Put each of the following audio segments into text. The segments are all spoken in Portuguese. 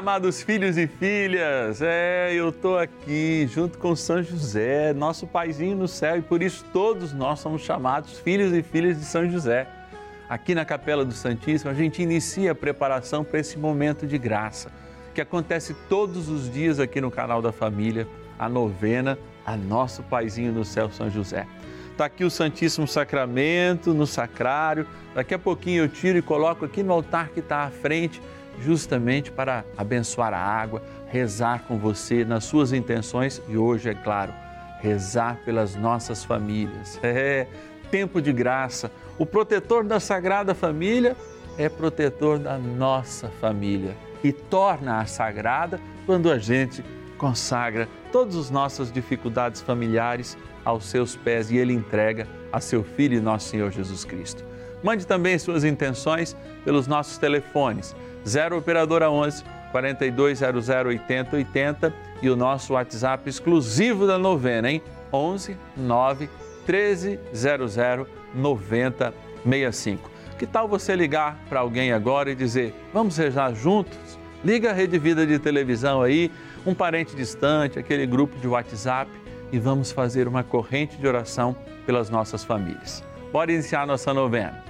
amados filhos e filhas, é, eu estou aqui junto com São José, nosso paizinho no céu, e por isso todos nós somos chamados filhos e filhas de São José. Aqui na Capela do Santíssimo, a gente inicia a preparação para esse momento de graça, que acontece todos os dias aqui no canal da família, a novena a nosso paizinho no céu, São José. Está aqui o Santíssimo Sacramento no sacrário. Daqui a pouquinho eu tiro e coloco aqui no altar que está à frente justamente para abençoar a água, rezar com você nas suas intenções e hoje, é claro, rezar pelas nossas famílias. É tempo de graça. O protetor da Sagrada Família é protetor da nossa família e torna-a sagrada quando a gente consagra todas as nossas dificuldades familiares aos seus pés e ele entrega a seu Filho e nosso Senhor Jesus Cristo. Mande também suas intenções pelos nossos telefones 0 Operadora 11 4200 80 80 e o nosso WhatsApp exclusivo da novena, hein? 11 9 1300 9065. Que tal você ligar para alguém agora e dizer: Vamos rezar juntos? Liga a Rede Vida de televisão aí, um parente distante, aquele grupo de WhatsApp e vamos fazer uma corrente de oração pelas nossas famílias. Bora iniciar nossa novena.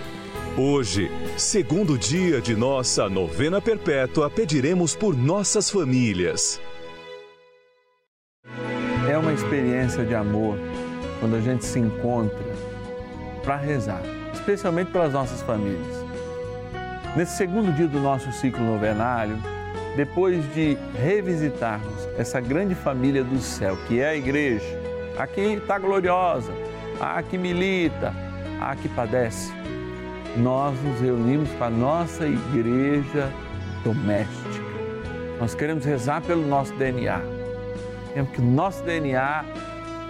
Hoje, segundo dia de nossa novena perpétua, pediremos por nossas famílias. É uma experiência de amor quando a gente se encontra para rezar, especialmente pelas nossas famílias. Nesse segundo dia do nosso ciclo novenário, depois de revisitarmos essa grande família do céu, que é a igreja, a que está gloriosa, a que milita, a que padece, nós nos reunimos com a nossa igreja doméstica. Nós queremos rezar pelo nosso DNA. Queremos que o nosso DNA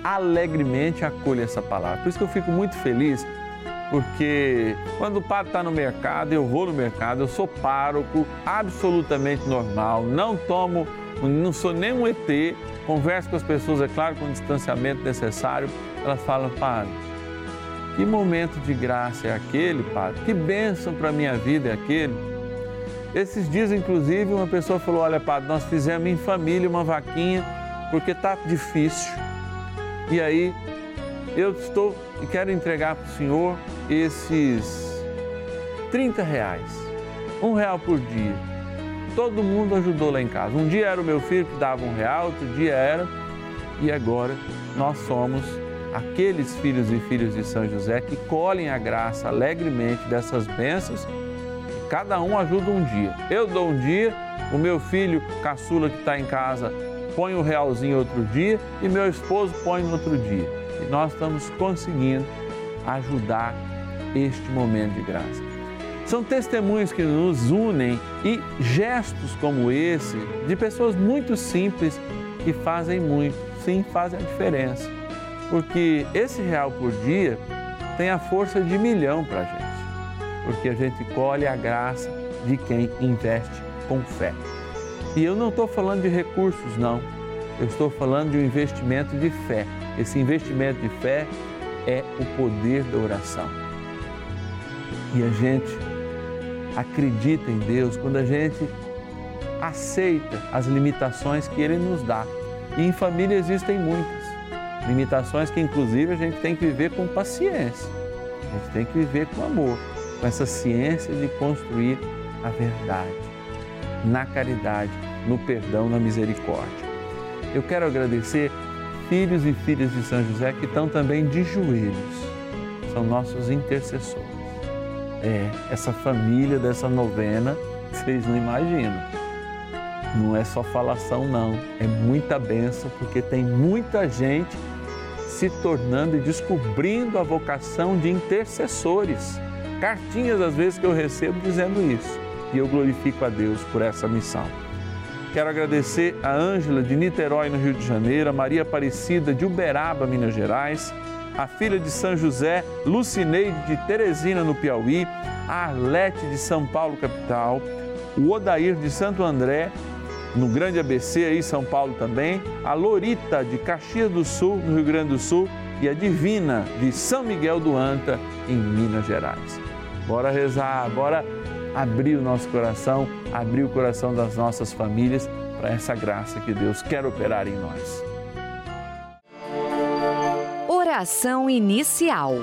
alegremente acolha essa palavra. Por isso que eu fico muito feliz, porque quando o padre está no mercado, eu vou no mercado, eu sou pároco, absolutamente normal, não tomo, não sou nem um ET, converso com as pessoas, é claro, com o distanciamento necessário. Elas falam, padre, que momento de graça é aquele, Padre? Que bênção para a minha vida é aquele? Esses dias, inclusive, uma pessoa falou: Olha, Padre, nós fizemos em família uma vaquinha porque está difícil. E aí, eu estou e quero entregar para o Senhor esses 30 reais, um real por dia. Todo mundo ajudou lá em casa. Um dia era o meu filho que dava um real, outro dia era, e agora nós somos aqueles filhos e filhas de São José que colhem a graça alegremente dessas bênçãos. Cada um ajuda um dia. Eu dou um dia, o meu filho caçula que está em casa põe um realzinho outro dia e meu esposo põe no outro dia. E nós estamos conseguindo ajudar este momento de graça. São testemunhos que nos unem e gestos como esse, de pessoas muito simples que fazem muito, sim, fazem a diferença. Porque esse real por dia tem a força de milhão para a gente, porque a gente colhe a graça de quem investe com fé. E eu não estou falando de recursos, não. Eu estou falando de um investimento de fé. Esse investimento de fé é o poder da oração. E a gente acredita em Deus quando a gente aceita as limitações que Ele nos dá. E em família existem muitas. Limitações que, inclusive, a gente tem que viver com paciência, a gente tem que viver com amor, com essa ciência de construir a verdade, na caridade, no perdão, na misericórdia. Eu quero agradecer filhos e filhas de São José que estão também de joelhos, são nossos intercessores. É, essa família dessa novena, vocês não imaginam. Não é só falação, não. É muita benção, porque tem muita gente se tornando e descobrindo a vocação de intercessores. Cartinhas às vezes que eu recebo dizendo isso. E eu glorifico a Deus por essa missão. Quero agradecer a Ângela de Niterói, no Rio de Janeiro, a Maria Aparecida de Uberaba, Minas Gerais, a filha de São José, Lucineide de Teresina, no Piauí, a Arlete de São Paulo, capital, o Odair de Santo André, no Grande ABC, aí São Paulo também, a Lorita de Caxias do Sul, no Rio Grande do Sul, e a Divina de São Miguel do Anta, em Minas Gerais. Bora rezar, bora abrir o nosso coração, abrir o coração das nossas famílias para essa graça que Deus quer operar em nós. Oração inicial.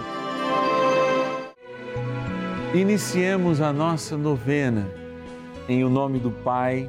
Iniciemos a nossa novena em o nome do Pai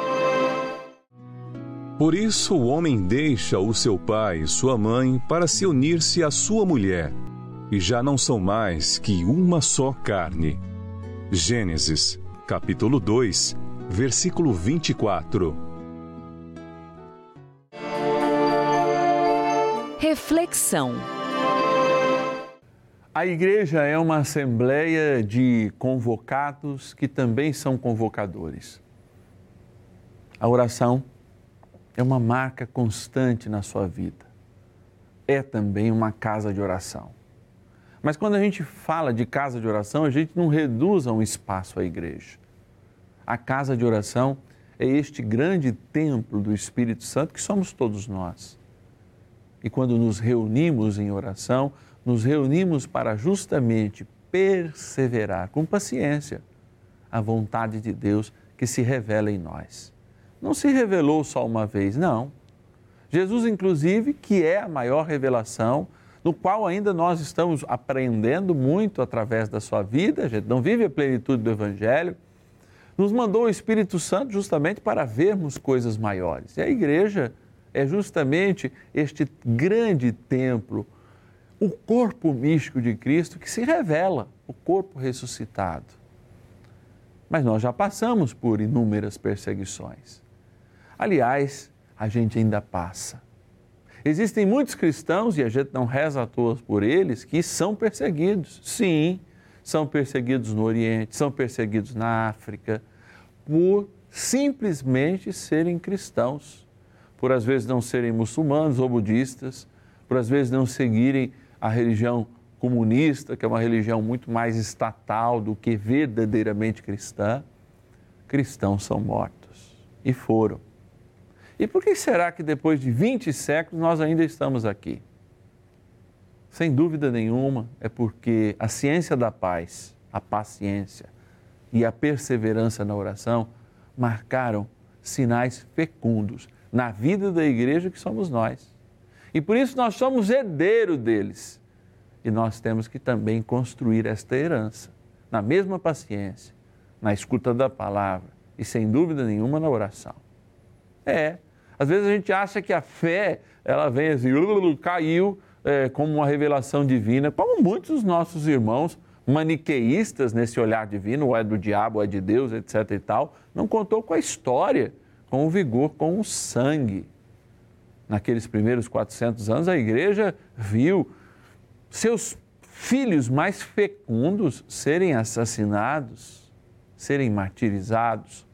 Por isso o homem deixa o seu pai e sua mãe para se unir-se à sua mulher, e já não são mais que uma só carne. Gênesis, capítulo 2, versículo 24. Reflexão. A igreja é uma assembleia de convocados que também são convocadores. A oração é uma marca constante na sua vida. É também uma casa de oração. Mas quando a gente fala de casa de oração, a gente não reduz a um espaço à igreja. A casa de oração é este grande templo do Espírito Santo que somos todos nós. E quando nos reunimos em oração, nos reunimos para justamente perseverar com paciência a vontade de Deus que se revela em nós. Não se revelou só uma vez, não. Jesus, inclusive, que é a maior revelação, no qual ainda nós estamos aprendendo muito através da sua vida, a gente não vive a plenitude do Evangelho, nos mandou o Espírito Santo justamente para vermos coisas maiores. E a igreja é justamente este grande templo, o corpo místico de Cristo que se revela, o corpo ressuscitado. Mas nós já passamos por inúmeras perseguições. Aliás, a gente ainda passa. Existem muitos cristãos, e a gente não reza à toa por eles, que são perseguidos. Sim, são perseguidos no Oriente, são perseguidos na África, por simplesmente serem cristãos, por às vezes não serem muçulmanos ou budistas, por às vezes não seguirem a religião comunista, que é uma religião muito mais estatal do que verdadeiramente cristã. Cristãos são mortos e foram. E por que será que depois de 20 séculos nós ainda estamos aqui? Sem dúvida nenhuma, é porque a ciência da paz, a paciência, e a perseverança na oração marcaram sinais fecundos na vida da igreja que somos nós. E por isso nós somos herdeiro deles. E nós temos que também construir esta herança na mesma paciência, na escuta da palavra e sem dúvida nenhuma na oração. É, às vezes a gente acha que a fé ela vem assim, caiu é, como uma revelação divina, como muitos dos nossos irmãos maniqueístas nesse olhar divino, ou é do diabo, ou é de Deus, etc e tal, não contou com a história, com o vigor, com o sangue. Naqueles primeiros 400 anos, a igreja viu seus filhos mais fecundos serem assassinados, serem martirizados,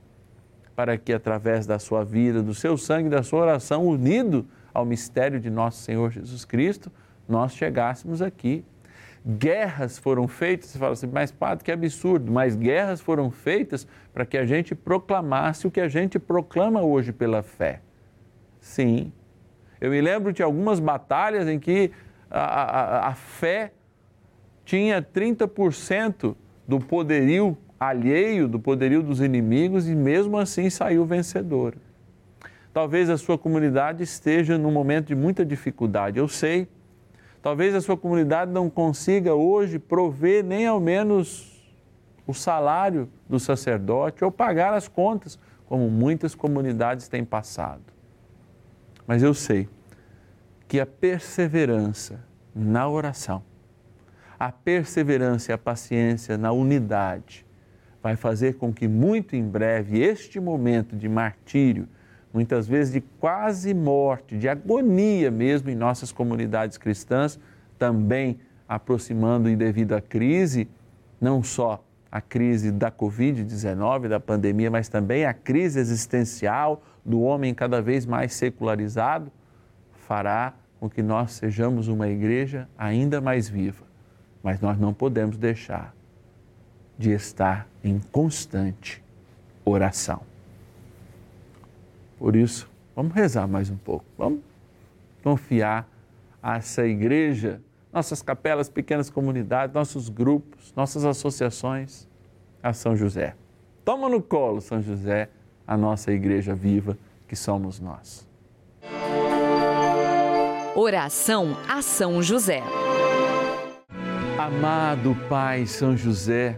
para que através da sua vida, do seu sangue, da sua oração, unido ao mistério de nosso Senhor Jesus Cristo, nós chegássemos aqui guerras foram feitas, você fala assim, mas padre, que absurdo, mas guerras foram feitas para que a gente proclamasse o que a gente proclama hoje pela fé. Sim. Eu me lembro de algumas batalhas em que a, a, a fé tinha 30% do poderio alheio, do poderio dos inimigos e mesmo assim saiu vencedora. Talvez a sua comunidade esteja num momento de muita dificuldade, eu sei Talvez a sua comunidade não consiga hoje prover nem ao menos o salário do sacerdote ou pagar as contas, como muitas comunidades têm passado. Mas eu sei que a perseverança na oração, a perseverança e a paciência na unidade vai fazer com que muito em breve este momento de martírio muitas vezes de quase morte, de agonia mesmo em nossas comunidades cristãs, também aproximando e devido à crise, não só a crise da Covid-19, da pandemia, mas também a crise existencial do homem cada vez mais secularizado, fará com que nós sejamos uma igreja ainda mais viva. Mas nós não podemos deixar de estar em constante oração. Por isso, vamos rezar mais um pouco, vamos confiar a essa igreja, nossas capelas, pequenas comunidades, nossos grupos, nossas associações, a São José. Toma no colo, São José, a nossa igreja viva que somos nós. Oração a São José. Amado Pai São José,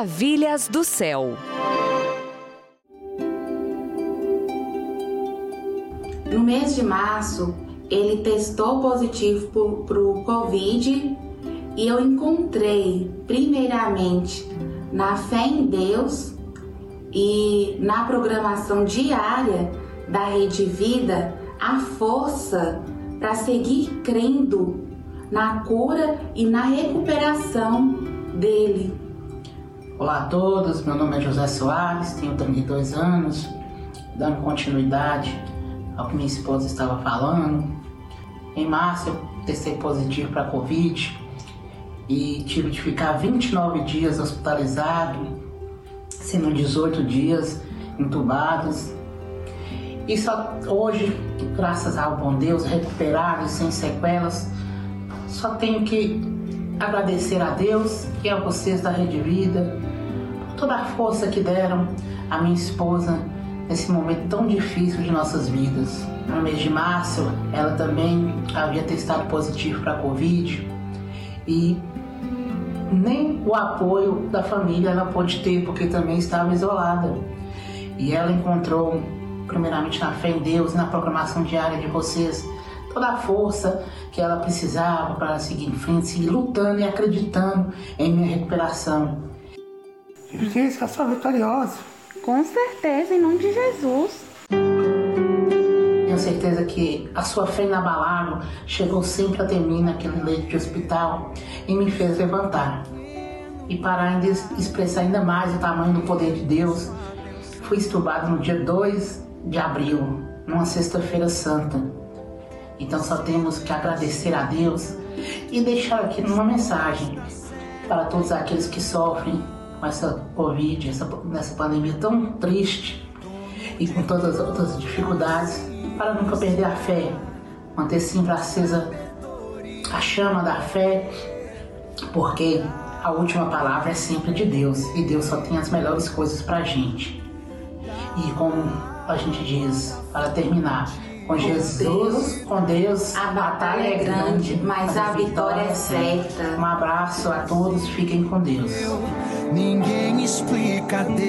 Maravilhas do céu. No mês de março, ele testou positivo para o Covid e eu encontrei, primeiramente, na fé em Deus e na programação diária da Rede Vida, a força para seguir crendo na cura e na recuperação dele. Olá a todos, meu nome é José Soares, tenho 32 anos, dando continuidade ao que minha esposa estava falando. Em março eu testei positivo para Covid e tive de ficar 29 dias hospitalizado, sendo 18 dias entubados. E só hoje, graças ao bom Deus, recuperado sem sequelas, só tenho que agradecer a Deus e a vocês da Rede Vida toda a força que deram a minha esposa nesse momento tão difícil de nossas vidas. No mês de março, ela também havia testado positivo para a Covid e nem o apoio da família ela pôde ter, porque também estava isolada. E ela encontrou, primeiramente na fé em Deus, na programação diária de vocês, toda a força que ela precisava para seguir em frente, seguir lutando e acreditando em minha recuperação. Gente, eu sou vitoriosa. Com certeza, em nome de Jesus. Tenho certeza que a sua fé inabalável chegou sempre até mim naquele leito de hospital e me fez levantar. E para ainda expressar ainda mais o tamanho do poder de Deus, fui estubado no dia 2 de abril, numa sexta-feira santa. Então só temos que agradecer a Deus e deixar aqui uma mensagem para todos aqueles que sofrem com essa Covid, essa, nessa pandemia tão triste e com todas as outras dificuldades, para nunca perder a fé, manter sempre acesa a chama da fé, porque a última palavra é sempre de Deus e Deus só tem as melhores coisas para a gente. E como a gente diz, para terminar, com Jesus, com Deus, a batalha é grande, mas a vitória é certa. Um abraço a todos, fiquem com Deus. Ninguém explica Deus.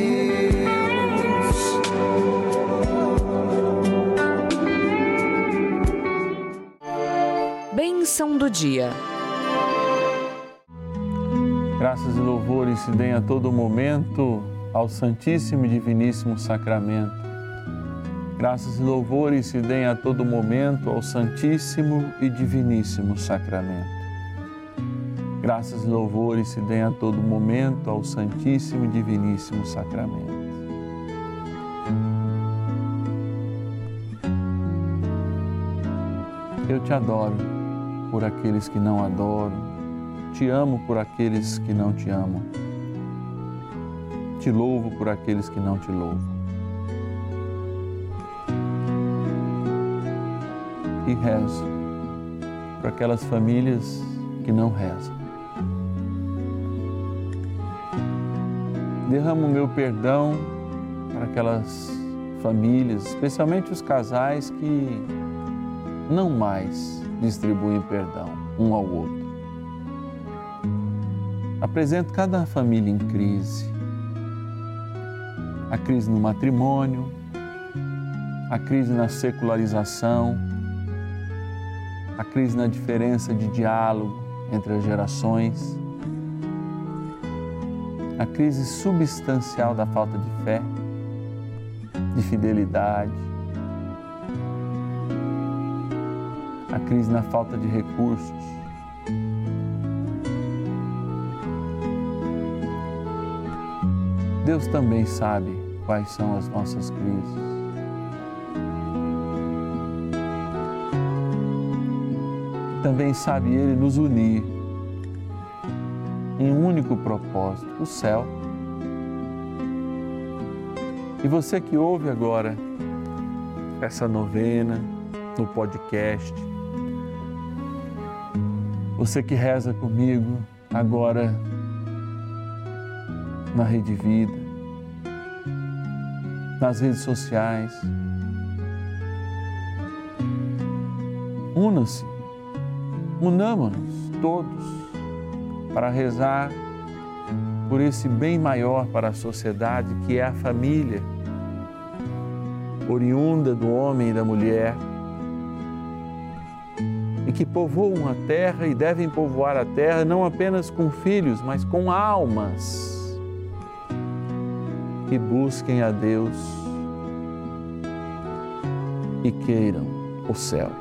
Bênção do dia. Graças e louvores se deem a todo momento ao Santíssimo e Diviníssimo Sacramento Graças e louvores se deem a todo momento ao Santíssimo e Diviníssimo Sacramento. Graças e louvores se deem a todo momento ao Santíssimo e Diviníssimo Sacramento. Eu te adoro por aqueles que não adoram, te amo por aqueles que não te amam, te louvo por aqueles que não te louvam. e rezo para aquelas famílias que não rezam. Derramo o meu perdão para aquelas famílias, especialmente os casais que não mais distribuem perdão um ao outro. Apresento cada família em crise. A crise no matrimônio, a crise na secularização, a crise na diferença de diálogo entre as gerações, a crise substancial da falta de fé, de fidelidade, a crise na falta de recursos. Deus também sabe quais são as nossas crises. Também sabe Ele nos unir em um único propósito, o céu. E você que ouve agora essa novena no podcast, você que reza comigo agora na Rede Vida, nas redes sociais, una-se, unamos-nos todos para rezar por esse bem maior para a sociedade que é a família, oriunda do homem e da mulher e que povoam a terra e devem povoar a terra não apenas com filhos, mas com almas que busquem a Deus e queiram o céu.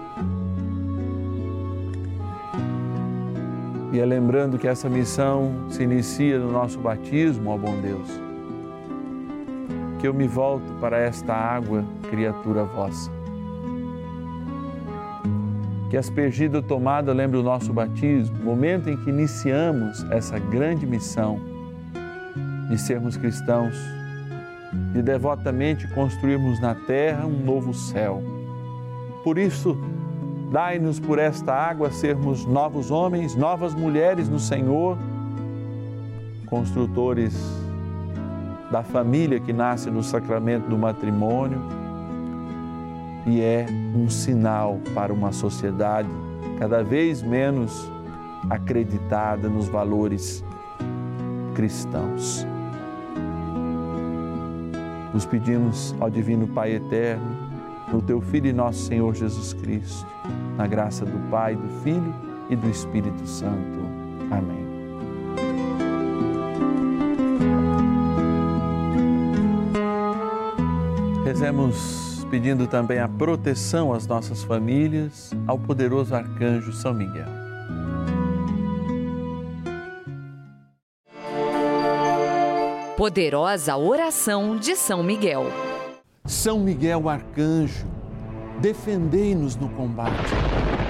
E é lembrando que essa missão se inicia no nosso batismo, ó bom Deus, que eu me volto para esta água, criatura vossa que aspergida tomada lembre o nosso batismo, momento em que iniciamos essa grande missão de sermos cristãos, de devotamente construirmos na terra um novo céu. Por isso, dai-nos por esta água sermos novos homens, novas mulheres no Senhor, construtores da família que nasce no sacramento do matrimônio e é um sinal para uma sociedade cada vez menos acreditada nos valores cristãos. Nos pedimos ao Divino Pai Eterno, no Teu Filho e nosso Senhor Jesus Cristo, na graça do Pai, do Filho e do Espírito Santo. Amém. Rezemos pedindo também a proteção às nossas famílias, ao poderoso arcanjo São Miguel. Poderosa oração de São Miguel. São Miguel arcanjo, defendei-nos no combate.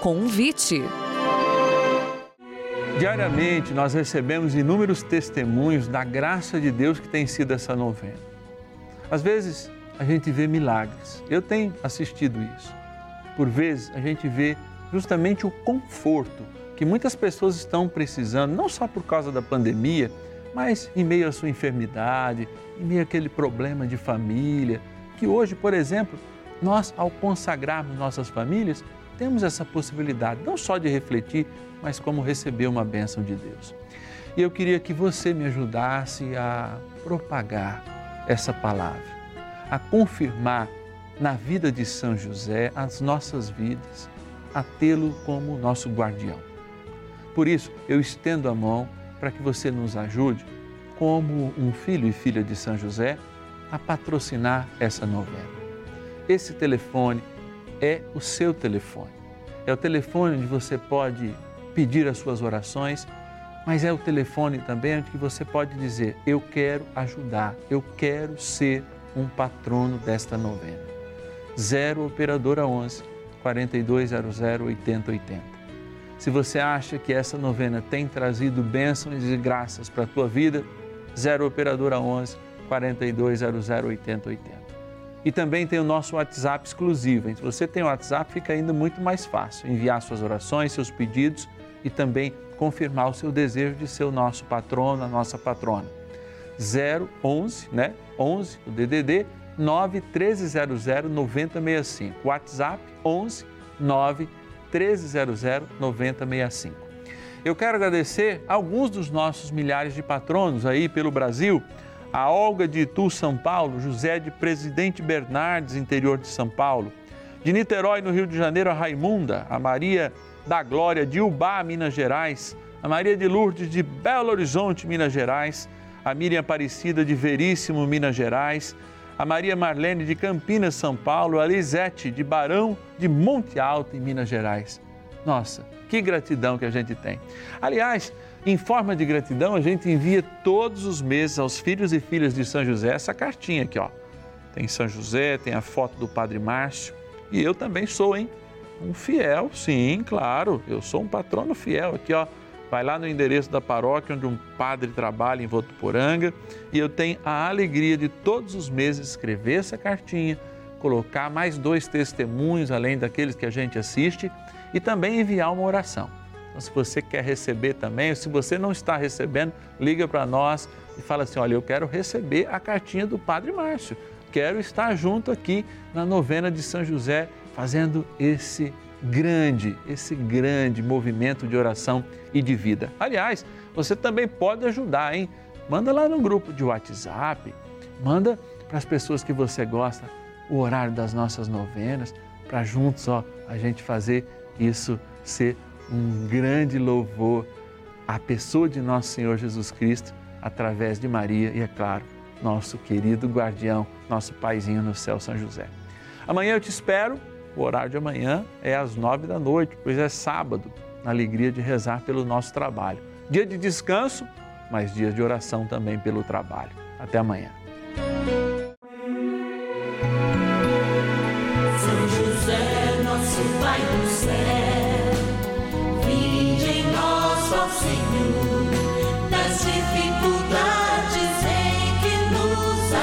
Convite. Diariamente nós recebemos inúmeros testemunhos da graça de Deus que tem sido essa novena. Às vezes, a gente vê milagres. Eu tenho assistido isso. Por vezes a gente vê justamente o conforto que muitas pessoas estão precisando, não só por causa da pandemia, mas em meio à sua enfermidade, em meio àquele problema de família, que hoje, por exemplo, nós ao consagrarmos nossas famílias, temos essa possibilidade não só de refletir, mas como receber uma bênção de Deus. E eu queria que você me ajudasse a propagar essa palavra a confirmar na vida de São José as nossas vidas, a tê-lo como nosso guardião. Por isso, eu estendo a mão para que você nos ajude, como um filho e filha de São José, a patrocinar essa novena. Esse telefone é o seu telefone. É o telefone onde você pode pedir as suas orações, mas é o telefone também onde você pode dizer: Eu quero ajudar, eu quero ser um patrono desta novena. 0 Operadora 11 4200 8080. Se você acha que essa novena tem trazido bênçãos e graças para a tua vida, 0 Operadora 11 4200 8080. E também tem o nosso WhatsApp exclusivo. Se você tem o WhatsApp, fica ainda muito mais fácil enviar suas orações, seus pedidos e também confirmar o seu desejo de ser o nosso patrono, a nossa patrona. 011, né? 11, o DDD 9 1300 9065. WhatsApp 11 9 1300 9065. Eu quero agradecer alguns dos nossos milhares de patronos aí pelo Brasil. A Olga de Itu, São Paulo, José de Presidente Bernardes, interior de São Paulo. De Niterói, no Rio de Janeiro, a Raimunda, a Maria da Glória de Ubá, Minas Gerais, a Maria de Lourdes de Belo Horizonte, Minas Gerais, a Miriam Aparecida de Veríssimo, Minas Gerais, a Maria Marlene de Campinas, São Paulo, a Lisete de Barão de Monte Alto, em Minas Gerais. Nossa, que gratidão que a gente tem. Aliás, em forma de gratidão, a gente envia todos os meses aos filhos e filhas de São José essa cartinha aqui, ó. Tem São José, tem a foto do Padre Márcio. E eu também sou, hein? Um fiel, sim, claro. Eu sou um patrono fiel aqui, ó vai lá no endereço da paróquia onde um padre trabalha em Votuporanga e eu tenho a alegria de todos os meses escrever essa cartinha, colocar mais dois testemunhos além daqueles que a gente assiste e também enviar uma oração. Então, se você quer receber também, ou se você não está recebendo, liga para nós e fala assim: olha, eu quero receber a cartinha do Padre Márcio, quero estar junto aqui na novena de São José fazendo esse grande, esse grande movimento de oração e de vida. Aliás, você também pode ajudar, hein? Manda lá no grupo de WhatsApp, manda para as pessoas que você gosta o horário das nossas novenas, para juntos ó, a gente fazer isso ser um grande louvor à pessoa de nosso Senhor Jesus Cristo através de Maria e, é claro, nosso querido guardião, nosso paizinho no céu, São José. Amanhã eu te espero o horário de amanhã é às nove da noite, pois é sábado, na alegria de rezar pelo nosso trabalho. Dia de descanso, mas dia de oração também pelo trabalho. Até amanhã.